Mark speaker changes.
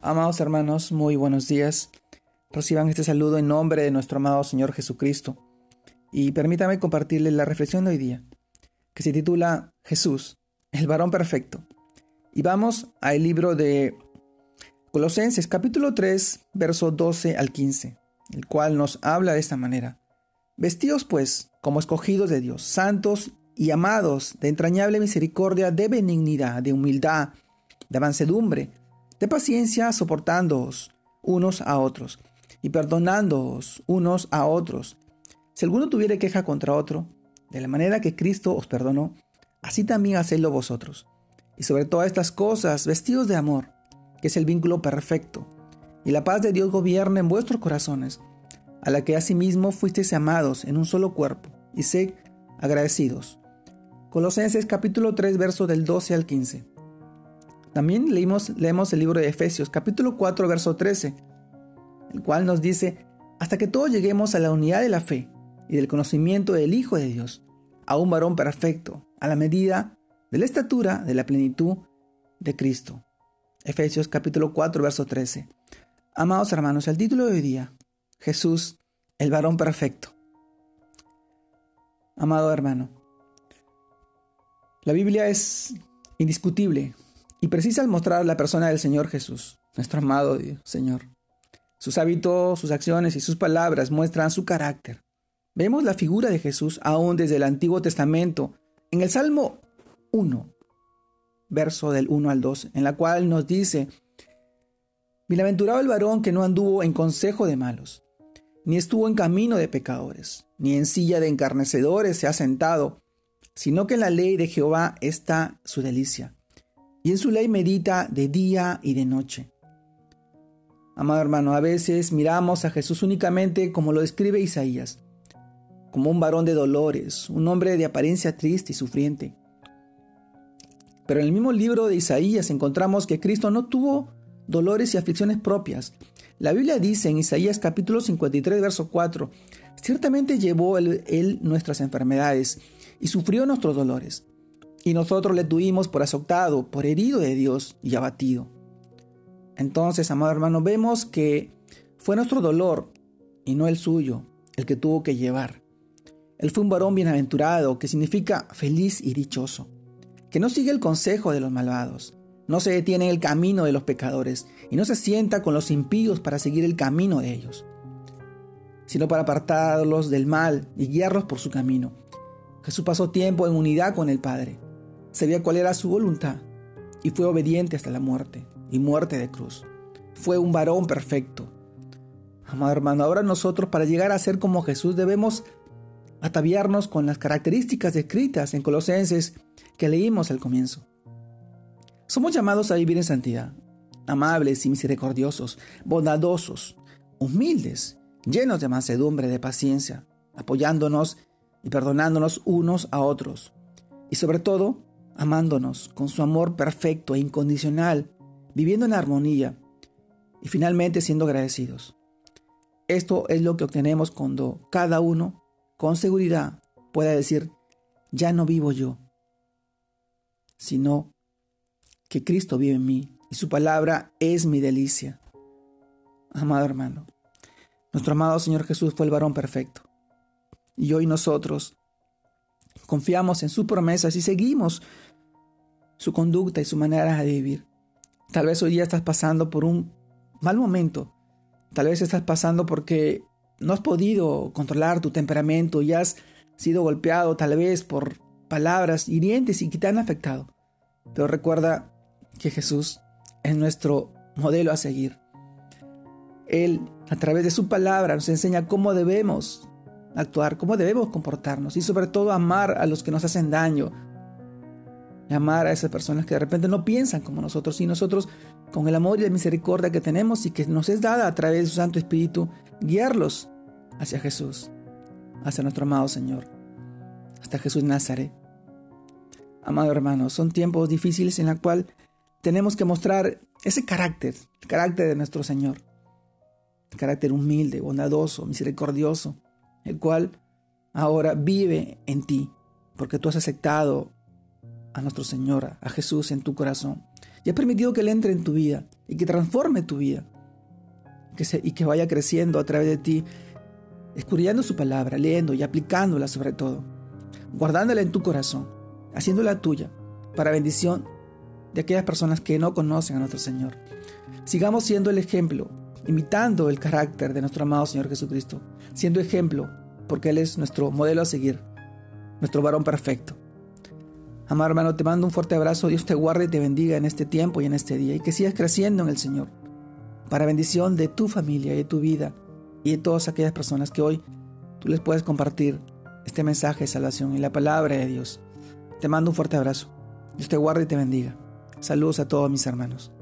Speaker 1: Amados hermanos, muy buenos días. Reciban este saludo en nombre de nuestro amado Señor Jesucristo. Y permítame compartirles la reflexión de hoy día, que se titula Jesús, el varón perfecto. Y vamos al libro de Colosenses capítulo 3, verso 12 al 15, el cual nos habla de esta manera. Vestíos pues como escogidos de Dios, santos y amados, de entrañable misericordia, de benignidad, de humildad, de mansedumbre, de paciencia, soportándoos unos a otros y perdonándoos unos a otros. Si alguno tuviere queja contra otro, de la manera que Cristo os perdonó, así también hacedlo vosotros. Y sobre todas estas cosas, vestidos de amor, que es el vínculo perfecto, y la paz de Dios gobierna en vuestros corazones, a la que asimismo fuisteis amados en un solo cuerpo, y sed agradecidos. Colosenses capítulo 3, verso del 12 al 15. También leímos, leemos el libro de Efesios, capítulo 4, verso 13, el cual nos dice, hasta que todos lleguemos a la unidad de la fe y del conocimiento del Hijo de Dios, a un varón perfecto, a la medida de la estatura de la plenitud de Cristo. Efesios capítulo 4, verso 13. Amados hermanos, el título de hoy día, Jesús, el varón perfecto. Amado hermano, la Biblia es indiscutible y precisa mostrar la persona del Señor Jesús, nuestro amado Señor. Sus hábitos, sus acciones y sus palabras muestran su carácter. Vemos la figura de Jesús aún desde el Antiguo Testamento, en el Salmo 1, verso del 1 al 2, en la cual nos dice, Bienaventurado el varón que no anduvo en consejo de malos, ni estuvo en camino de pecadores, ni en silla de encarnecedores se ha sentado, sino que en la ley de Jehová está su delicia y en su ley medita de día y de noche. Amado hermano, a veces miramos a Jesús únicamente como lo describe Isaías, como un varón de dolores, un hombre de apariencia triste y sufriente. Pero en el mismo libro de Isaías encontramos que Cristo no tuvo dolores y aflicciones propias. La Biblia dice en Isaías capítulo 53, verso 4, ciertamente llevó él, él nuestras enfermedades y sufrió nuestros dolores y nosotros le tuvimos por azotado, por herido de Dios y abatido. Entonces, amado hermano, vemos que fue nuestro dolor y no el suyo el que tuvo que llevar. Él fue un varón bienaventurado, que significa feliz y dichoso, que no sigue el consejo de los malvados, no se detiene en el camino de los pecadores y no se sienta con los impíos para seguir el camino de ellos, sino para apartarlos del mal y guiarlos por su camino. Jesús pasó tiempo en unidad con el Padre Sabía cuál era su voluntad y fue obediente hasta la muerte y muerte de cruz. Fue un varón perfecto. Amado hermano, ahora nosotros para llegar a ser como Jesús debemos ataviarnos con las características descritas en Colosenses que leímos al comienzo. Somos llamados a vivir en santidad, amables y misericordiosos, bondadosos, humildes, llenos de mansedumbre, de paciencia, apoyándonos y perdonándonos unos a otros. Y sobre todo, amándonos con su amor perfecto e incondicional, viviendo en armonía y finalmente siendo agradecidos. Esto es lo que obtenemos cuando cada uno con seguridad pueda decir, ya no vivo yo, sino que Cristo vive en mí y su palabra es mi delicia. Amado hermano, nuestro amado Señor Jesús fue el varón perfecto. Y hoy nosotros confiamos en sus promesas y seguimos su conducta y su manera de vivir. Tal vez hoy día estás pasando por un mal momento. Tal vez estás pasando porque no has podido controlar tu temperamento y has sido golpeado tal vez por palabras hirientes y que te han afectado. Pero recuerda que Jesús es nuestro modelo a seguir. Él, a través de su palabra, nos enseña cómo debemos actuar, cómo debemos comportarnos y sobre todo amar a los que nos hacen daño, amar a esas personas que de repente no piensan como nosotros y nosotros con el amor y la misericordia que tenemos y que nos es dada a través de su Santo Espíritu, guiarlos hacia Jesús, hacia nuestro amado Señor, hasta Jesús Nazaret. Amado hermano, son tiempos difíciles en los cuales tenemos que mostrar ese carácter, el carácter de nuestro Señor, el carácter humilde, bondadoso, misericordioso, el cual ahora vive en ti, porque tú has aceptado a nuestro Señor, a Jesús en tu corazón. Y has permitido que Él entre en tu vida y que transforme tu vida que y que vaya creciendo a través de ti, escudriñando su palabra, leyendo y aplicándola sobre todo, guardándola en tu corazón, haciéndola tuya, para bendición de aquellas personas que no conocen a nuestro Señor. Sigamos siendo el ejemplo, imitando el carácter de nuestro amado Señor Jesucristo, siendo ejemplo, porque Él es nuestro modelo a seguir, nuestro varón perfecto. Amado hermano, te mando un fuerte abrazo, Dios te guarde y te bendiga en este tiempo y en este día, y que sigas creciendo en el Señor, para bendición de tu familia y de tu vida, y de todas aquellas personas que hoy tú les puedes compartir este mensaje de salvación y la palabra de Dios. Te mando un fuerte abrazo. Dios te guarde y te bendiga. Saludos a todos mis hermanos.